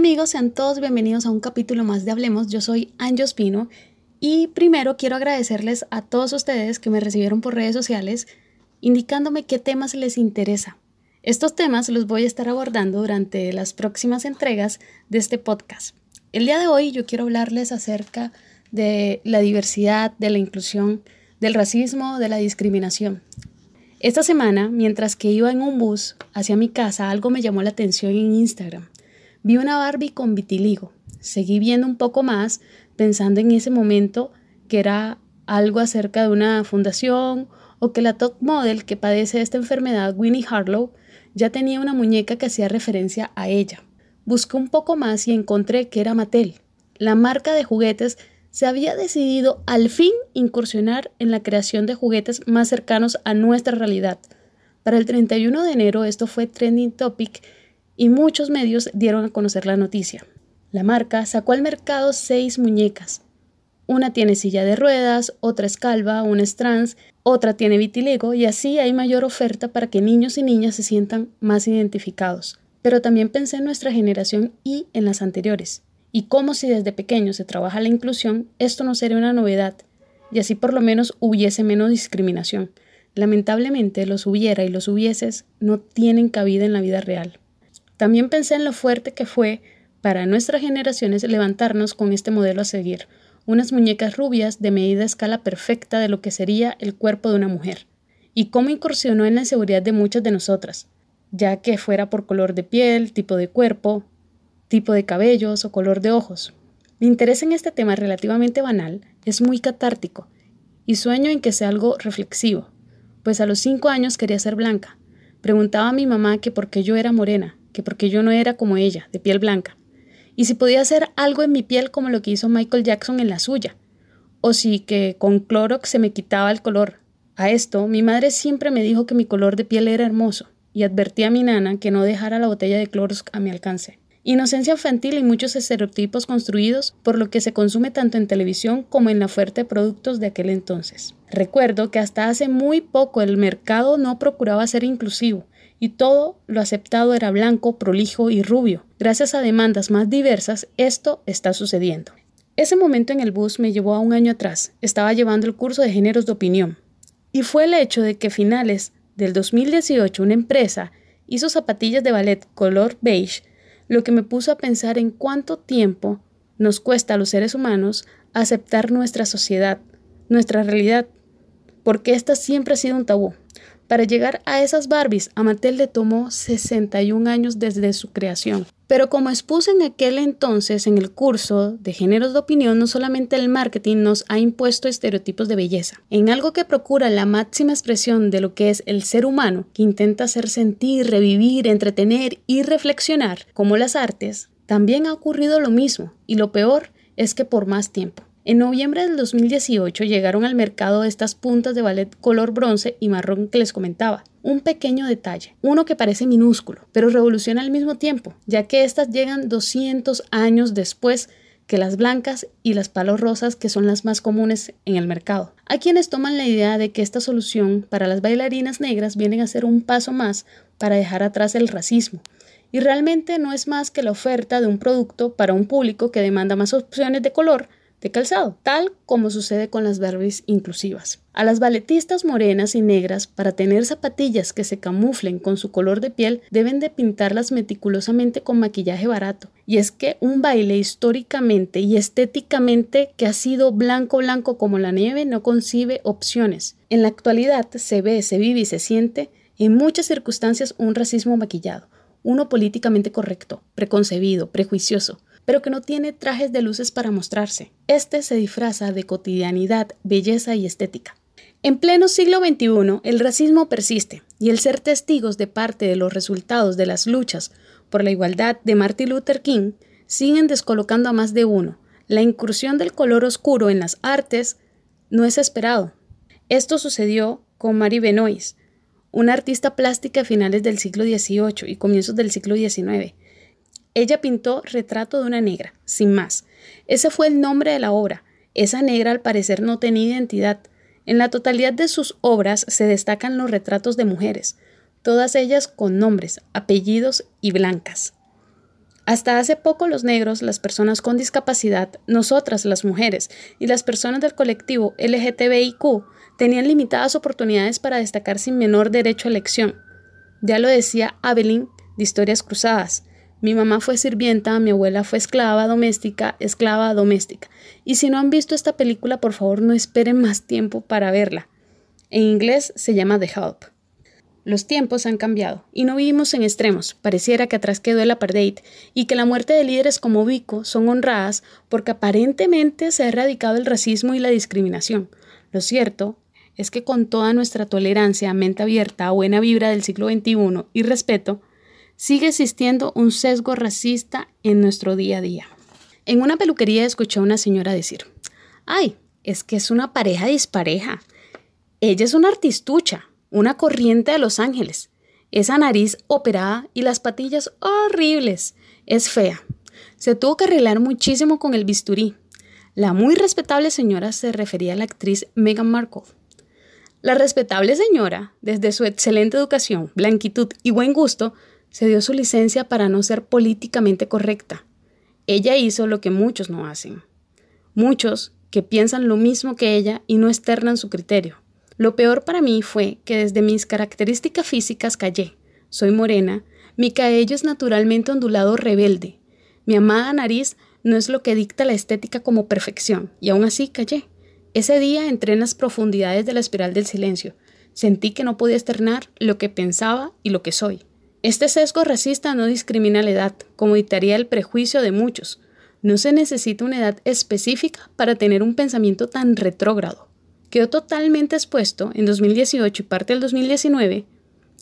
amigos, sean todos bienvenidos a un capítulo más de Hablemos. Yo soy Anjo Espino y primero quiero agradecerles a todos ustedes que me recibieron por redes sociales indicándome qué temas les interesa. Estos temas los voy a estar abordando durante las próximas entregas de este podcast. El día de hoy yo quiero hablarles acerca de la diversidad, de la inclusión, del racismo, de la discriminación. Esta semana, mientras que iba en un bus hacia mi casa, algo me llamó la atención en Instagram. Vi una Barbie con vitiligo. Seguí viendo un poco más, pensando en ese momento que era algo acerca de una fundación o que la top model que padece esta enfermedad, Winnie Harlow, ya tenía una muñeca que hacía referencia a ella. Busqué un poco más y encontré que era Mattel. La marca de juguetes se había decidido al fin incursionar en la creación de juguetes más cercanos a nuestra realidad. Para el 31 de enero esto fue trending topic y muchos medios dieron a conocer la noticia. La marca sacó al mercado seis muñecas. Una tiene silla de ruedas, otra es calva, una es trans, otra tiene vitiligo y así hay mayor oferta para que niños y niñas se sientan más identificados. Pero también pensé en nuestra generación y en las anteriores. Y como si desde pequeño se trabaja la inclusión, esto no sería una novedad, y así por lo menos hubiese menos discriminación. Lamentablemente los hubiera y los hubieses no tienen cabida en la vida real. También pensé en lo fuerte que fue para nuestras generaciones levantarnos con este modelo a seguir, unas muñecas rubias de medida escala perfecta de lo que sería el cuerpo de una mujer, y cómo incursionó en la inseguridad de muchas de nosotras, ya que fuera por color de piel, tipo de cuerpo, tipo de cabellos o color de ojos. Mi interés en este tema relativamente banal es muy catártico y sueño en que sea algo reflexivo, pues a los cinco años quería ser blanca. Preguntaba a mi mamá que por qué yo era morena, que porque yo no era como ella, de piel blanca, y si podía hacer algo en mi piel como lo que hizo Michael Jackson en la suya, o si que con Clorox se me quitaba el color. A esto, mi madre siempre me dijo que mi color de piel era hermoso, y advertí a mi nana que no dejara la botella de Clorox a mi alcance. Inocencia infantil y muchos estereotipos construidos por lo que se consume tanto en televisión como en la oferta de productos de aquel entonces. Recuerdo que hasta hace muy poco el mercado no procuraba ser inclusivo y todo lo aceptado era blanco, prolijo y rubio. Gracias a demandas más diversas, esto está sucediendo. Ese momento en el bus me llevó a un año atrás. Estaba llevando el curso de géneros de opinión. Y fue el hecho de que a finales del 2018 una empresa hizo zapatillas de ballet color beige lo que me puso a pensar en cuánto tiempo nos cuesta a los seres humanos aceptar nuestra sociedad, nuestra realidad, porque esta siempre ha sido un tabú. Para llegar a esas Barbies, a Mattel le tomó 61 años desde su creación. Pero como expuse en aquel entonces en el curso de géneros de opinión, no solamente el marketing nos ha impuesto estereotipos de belleza. En algo que procura la máxima expresión de lo que es el ser humano, que intenta hacer sentir, revivir, entretener y reflexionar, como las artes, también ha ocurrido lo mismo, y lo peor es que por más tiempo. En noviembre del 2018 llegaron al mercado estas puntas de ballet color bronce y marrón que les comentaba. Un pequeño detalle, uno que parece minúsculo, pero revoluciona al mismo tiempo, ya que estas llegan 200 años después que las blancas y las palos rosas que son las más comunes en el mercado. Hay quienes toman la idea de que esta solución para las bailarinas negras viene a ser un paso más para dejar atrás el racismo, y realmente no es más que la oferta de un producto para un público que demanda más opciones de color de calzado, tal como sucede con las Barbies inclusivas. A las balletistas morenas y negras, para tener zapatillas que se camuflen con su color de piel, deben de pintarlas meticulosamente con maquillaje barato. Y es que un baile históricamente y estéticamente que ha sido blanco blanco como la nieve no concibe opciones. En la actualidad se ve, se vive y se siente en muchas circunstancias un racismo maquillado, uno políticamente correcto, preconcebido, prejuicioso, pero que no tiene trajes de luces para mostrarse. Este se disfraza de cotidianidad, belleza y estética. En pleno siglo XXI, el racismo persiste y el ser testigos de parte de los resultados de las luchas por la igualdad de Martin Luther King siguen descolocando a más de uno. La incursión del color oscuro en las artes no es esperado. Esto sucedió con Marie Benoist, una artista plástica a finales del siglo XVIII y comienzos del siglo XIX, ella pintó Retrato de una negra, sin más. Ese fue el nombre de la obra. Esa negra al parecer no tenía identidad. En la totalidad de sus obras se destacan los retratos de mujeres, todas ellas con nombres, apellidos y blancas. Hasta hace poco los negros, las personas con discapacidad, nosotras las mujeres y las personas del colectivo LGTBIQ tenían limitadas oportunidades para destacar sin menor derecho a elección. Ya lo decía Abelín de Historias Cruzadas. Mi mamá fue sirvienta, mi abuela fue esclava doméstica, esclava doméstica. Y si no han visto esta película, por favor no esperen más tiempo para verla. En inglés se llama The Help. Los tiempos han cambiado y no vivimos en extremos. Pareciera que atrás quedó el apartheid y que la muerte de líderes como Vico son honradas porque aparentemente se ha erradicado el racismo y la discriminación. Lo cierto es que con toda nuestra tolerancia, mente abierta, buena vibra del siglo XXI y respeto, sigue existiendo un sesgo racista en nuestro día a día. En una peluquería escuché a una señora decir, ay, es que es una pareja dispareja. Ella es una artistucha una corriente de Los Ángeles. Esa nariz operada y las patillas horribles. Es fea. Se tuvo que arreglar muchísimo con el bisturí. La muy respetable señora se refería a la actriz Meghan Markle. La respetable señora, desde su excelente educación, blanquitud y buen gusto, se dio su licencia para no ser políticamente correcta. Ella hizo lo que muchos no hacen. Muchos que piensan lo mismo que ella y no externan su criterio. Lo peor para mí fue que desde mis características físicas callé. Soy morena, mi cabello es naturalmente ondulado rebelde. Mi amada nariz no es lo que dicta la estética como perfección, y aún así callé. Ese día entré en las profundidades de la espiral del silencio. Sentí que no podía externar lo que pensaba y lo que soy. Este sesgo racista no discrimina la edad, como dictaría el prejuicio de muchos. No se necesita una edad específica para tener un pensamiento tan retrógrado quedó totalmente expuesto en 2018 y parte del 2019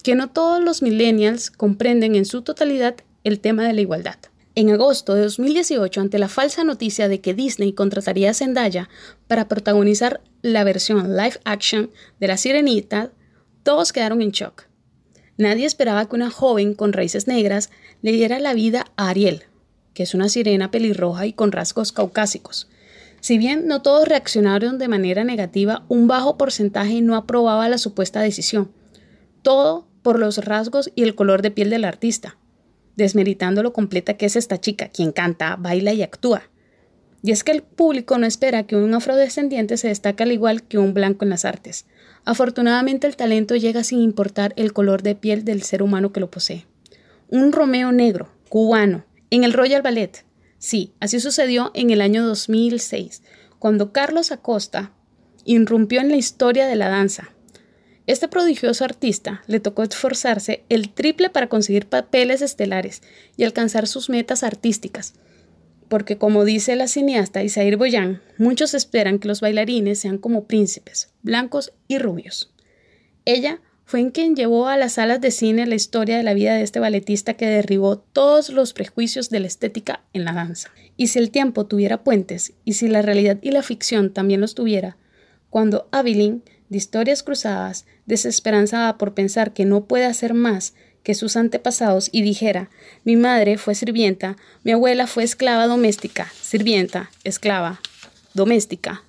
que no todos los millennials comprenden en su totalidad el tema de la igualdad. En agosto de 2018, ante la falsa noticia de que Disney contrataría a Zendaya para protagonizar la versión live action de La Sirenita, todos quedaron en shock. Nadie esperaba que una joven con raíces negras le diera la vida a Ariel, que es una sirena pelirroja y con rasgos caucásicos, si bien no todos reaccionaron de manera negativa, un bajo porcentaje no aprobaba la supuesta decisión. Todo por los rasgos y el color de piel del artista, desmeritando lo completa que es esta chica, quien canta, baila y actúa. Y es que el público no espera que un afrodescendiente se destaque al igual que un blanco en las artes. Afortunadamente el talento llega sin importar el color de piel del ser humano que lo posee. Un Romeo negro, cubano, en el Royal Ballet, Sí, así sucedió en el año 2006, cuando Carlos Acosta irrumpió en la historia de la danza. Este prodigioso artista le tocó esforzarse el triple para conseguir papeles estelares y alcanzar sus metas artísticas, porque como dice la cineasta Isair Boyan, muchos esperan que los bailarines sean como príncipes, blancos y rubios. Ella fue en quien llevó a las salas de cine la historia de la vida de este balletista que derribó todos los prejuicios de la estética en la danza. Y si el tiempo tuviera puentes, y si la realidad y la ficción también los tuviera, cuando Abilene, de historias cruzadas, desesperanzada por pensar que no puede hacer más que sus antepasados y dijera, mi madre fue sirvienta, mi abuela fue esclava doméstica, sirvienta, esclava, doméstica.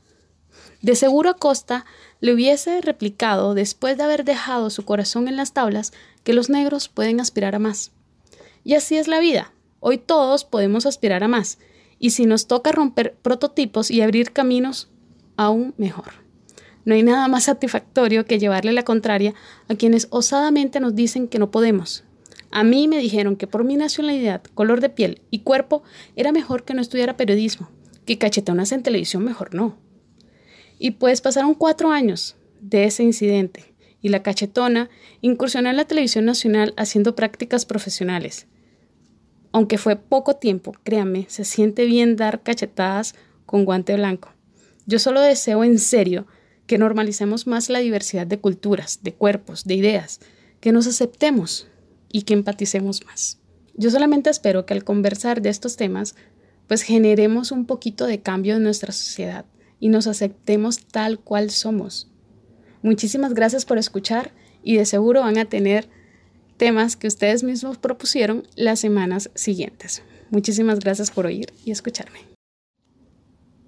De seguro Acosta le hubiese replicado, después de haber dejado su corazón en las tablas, que los negros pueden aspirar a más. Y así es la vida. Hoy todos podemos aspirar a más. Y si nos toca romper prototipos y abrir caminos, aún mejor. No hay nada más satisfactorio que llevarle la contraria a quienes osadamente nos dicen que no podemos. A mí me dijeron que por mi nacionalidad, color de piel y cuerpo era mejor que no estudiara periodismo, que cachetonas en televisión mejor no. Y pues pasaron cuatro años de ese incidente y la cachetona incursionó en la televisión nacional haciendo prácticas profesionales. Aunque fue poco tiempo, créanme, se siente bien dar cachetadas con guante blanco. Yo solo deseo en serio que normalicemos más la diversidad de culturas, de cuerpos, de ideas, que nos aceptemos y que empaticemos más. Yo solamente espero que al conversar de estos temas, pues generemos un poquito de cambio en nuestra sociedad y nos aceptemos tal cual somos. Muchísimas gracias por escuchar y de seguro van a tener temas que ustedes mismos propusieron las semanas siguientes. Muchísimas gracias por oír y escucharme.